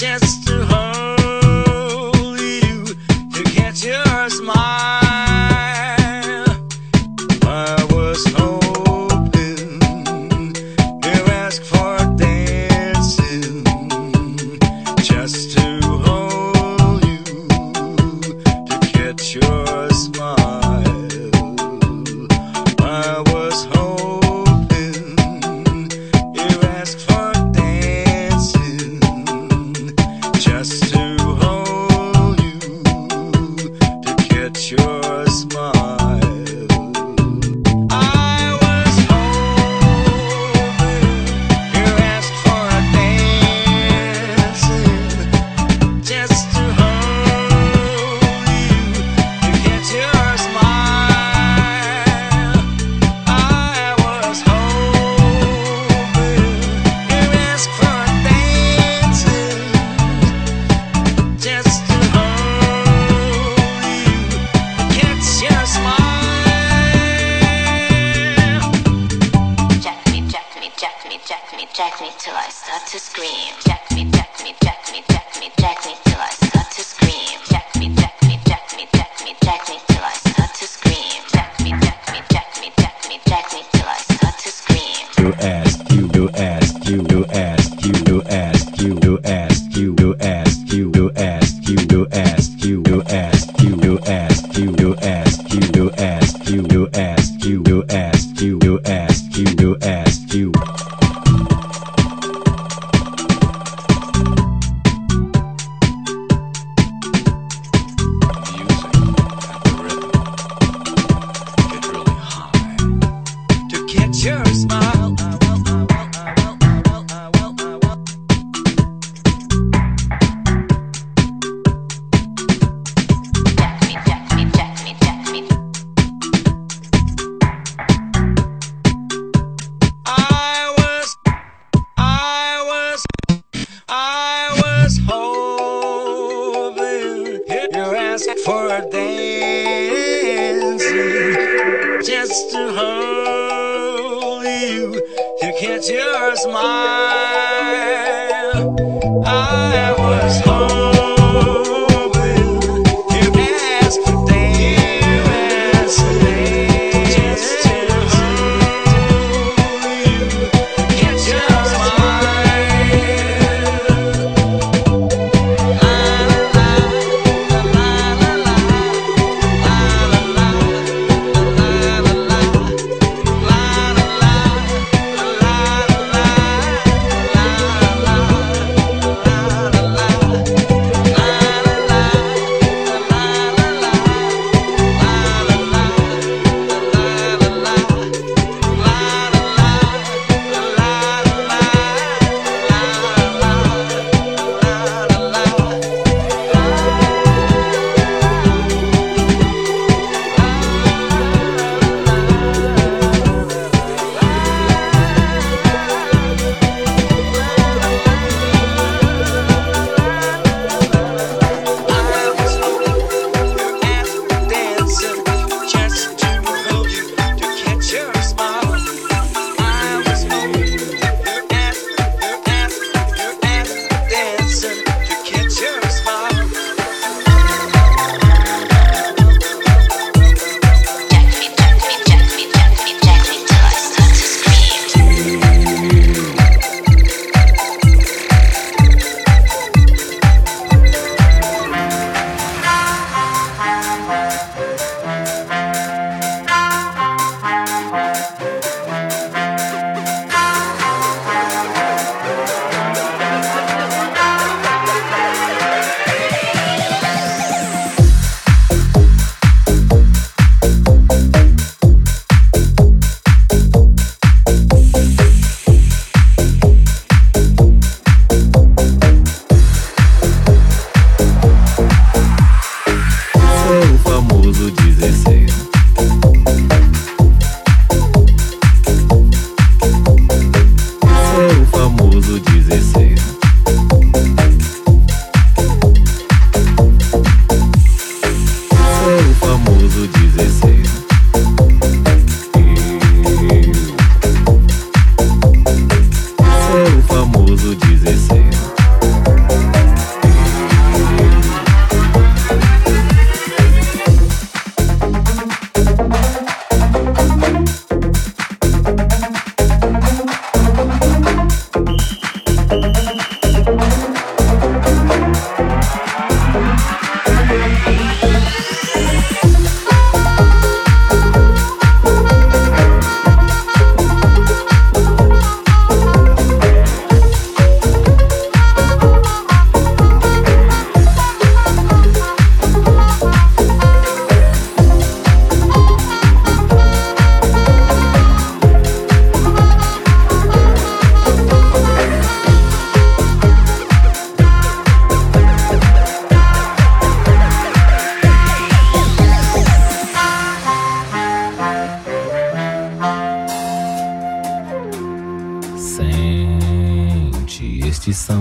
just to You're.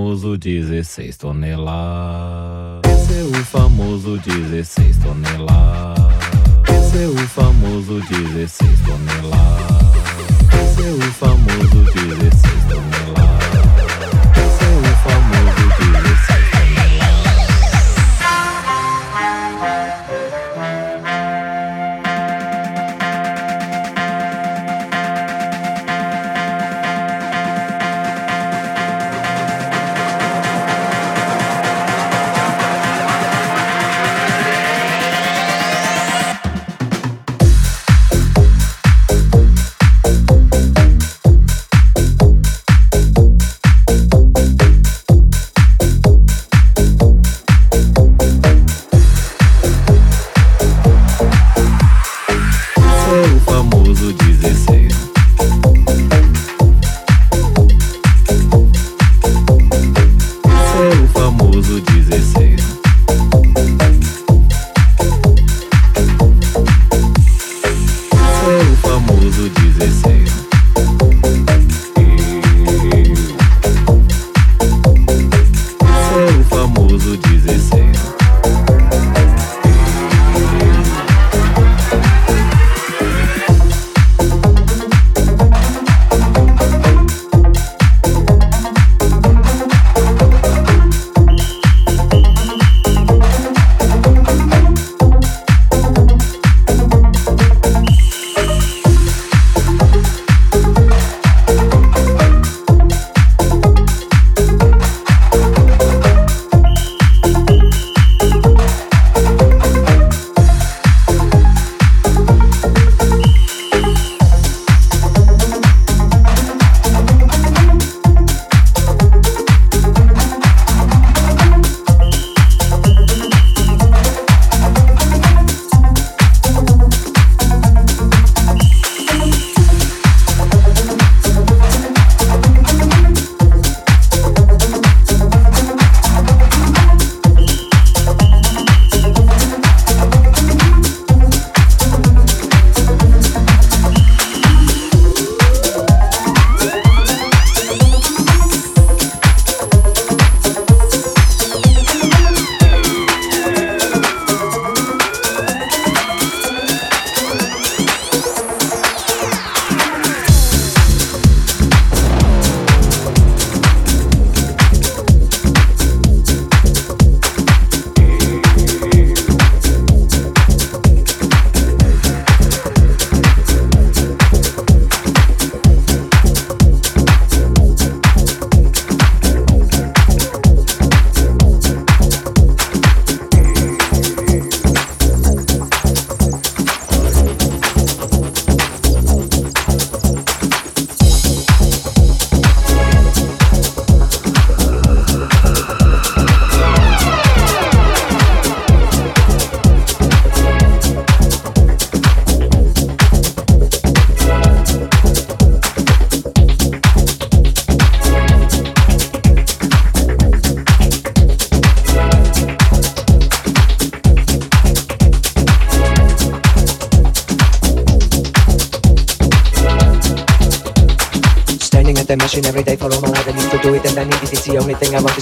Famoso 16 toneladas. Esse é o famoso 16 toneladas. Esse é o famoso 16 toneladas. Esse é o famoso 16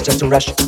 just a rush.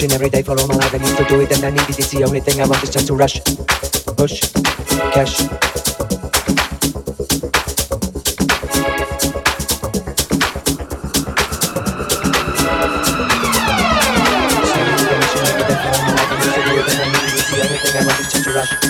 Pushing every day for all my life, I need to do it and I need it. It's the only thing I want is just to rush, push, cash. Rush.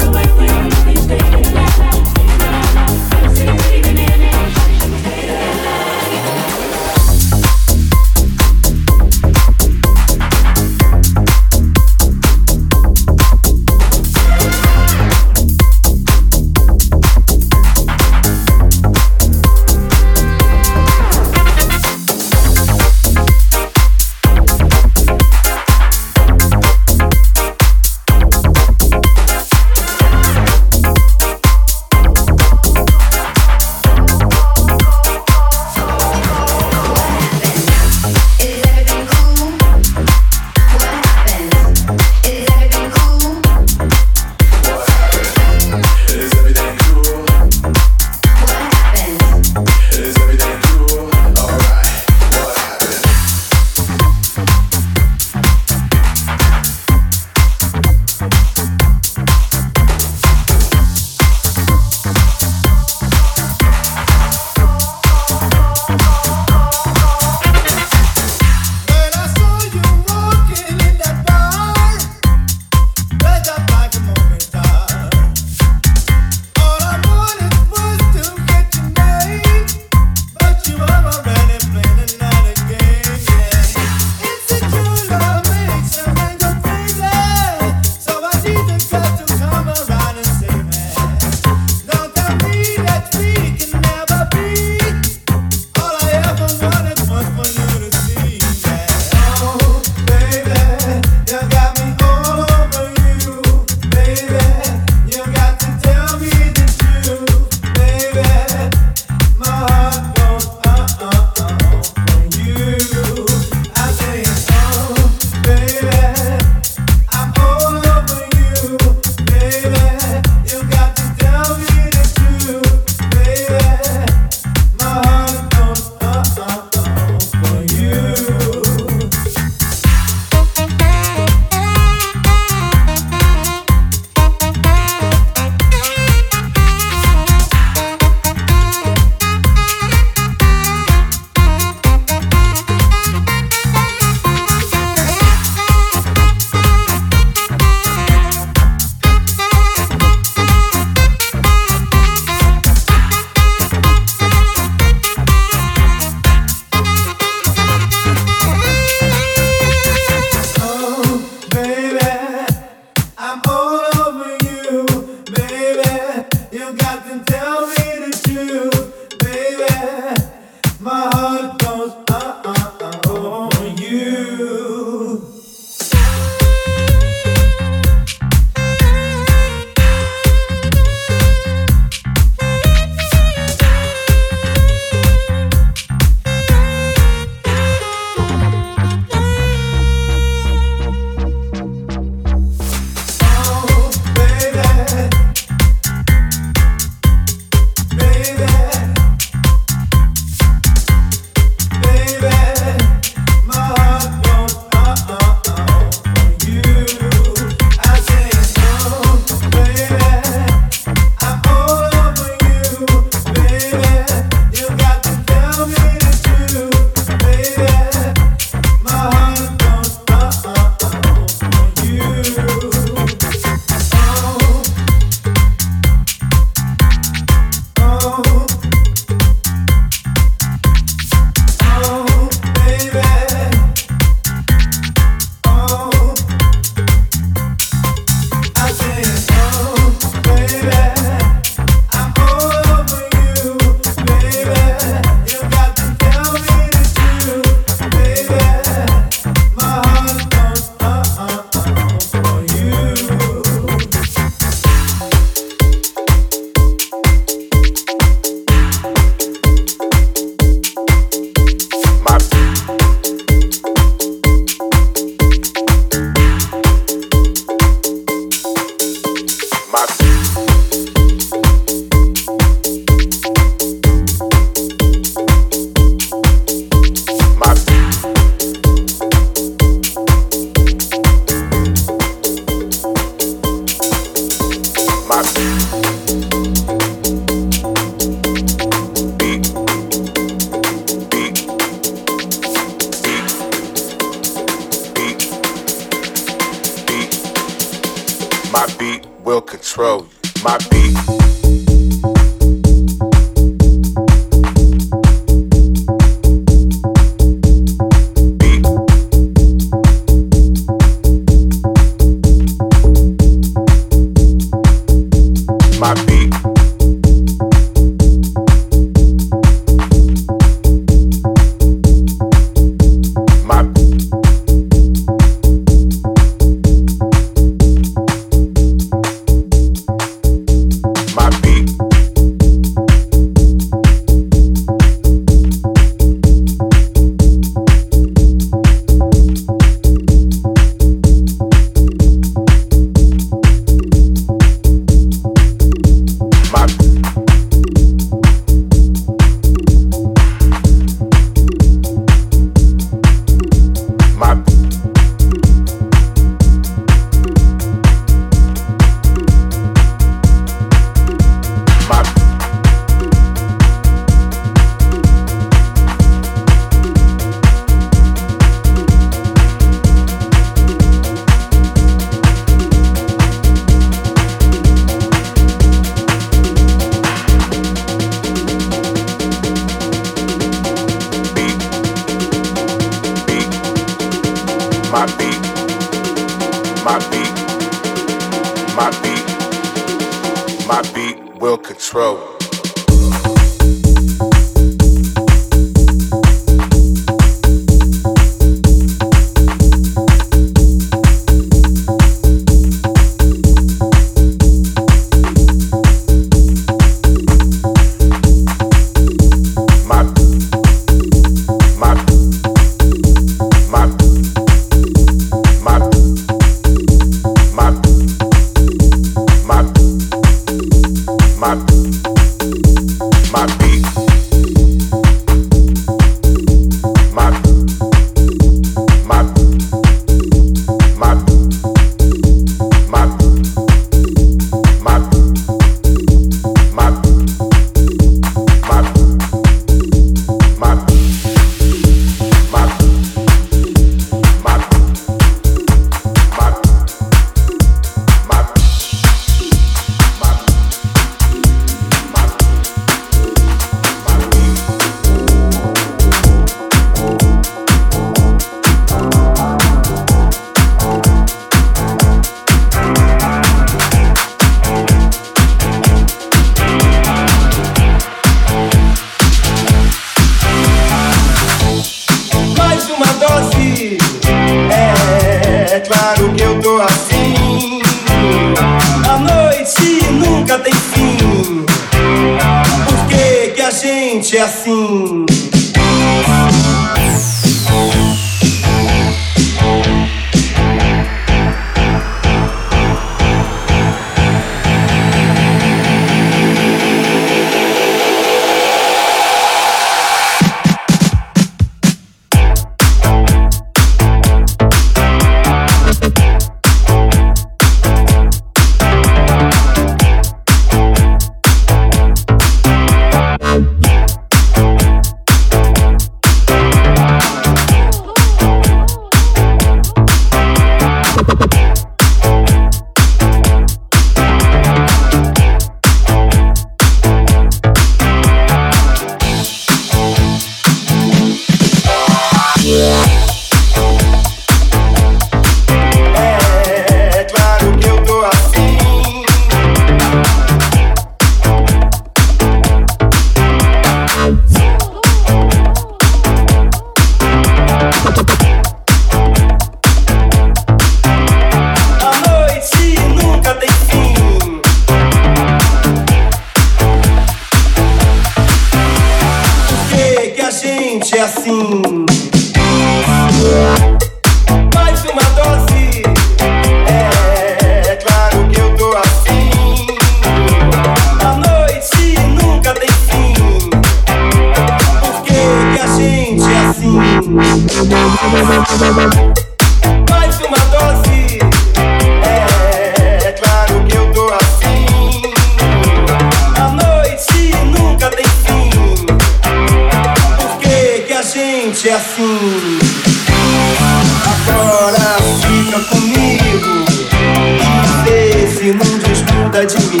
nada de mim.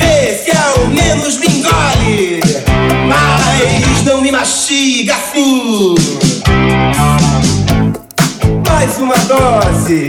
Esse é ao menos me engole, mas não me mastiga assim. Mais uma dose.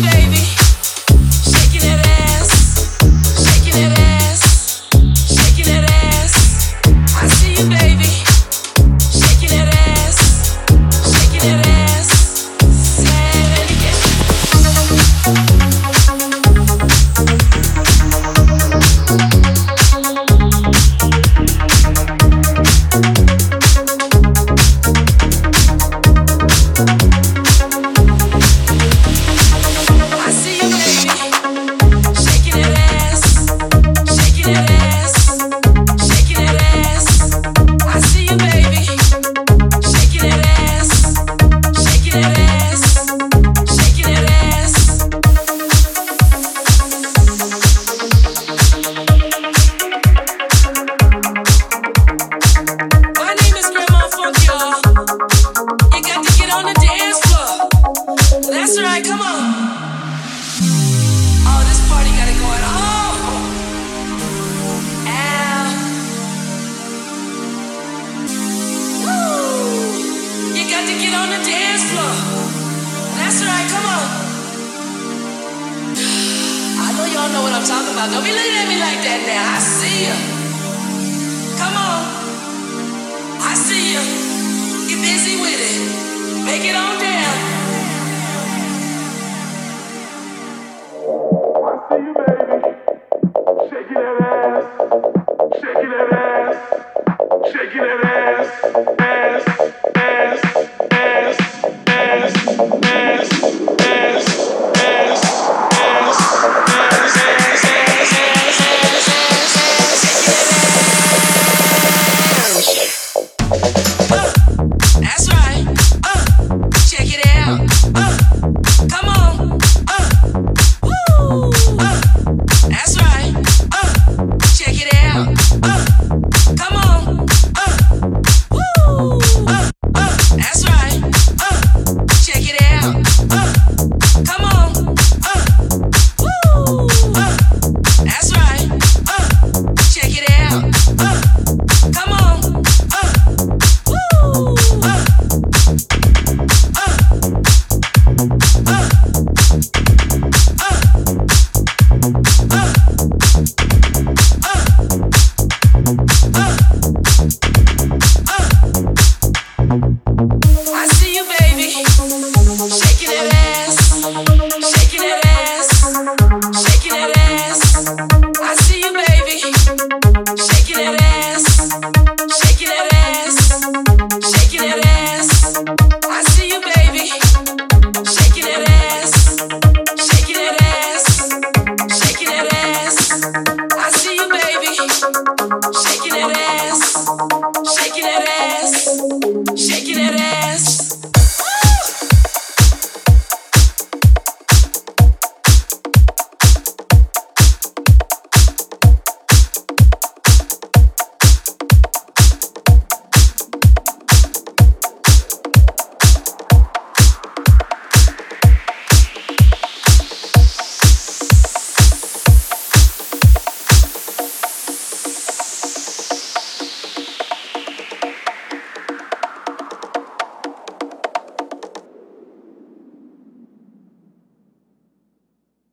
shade.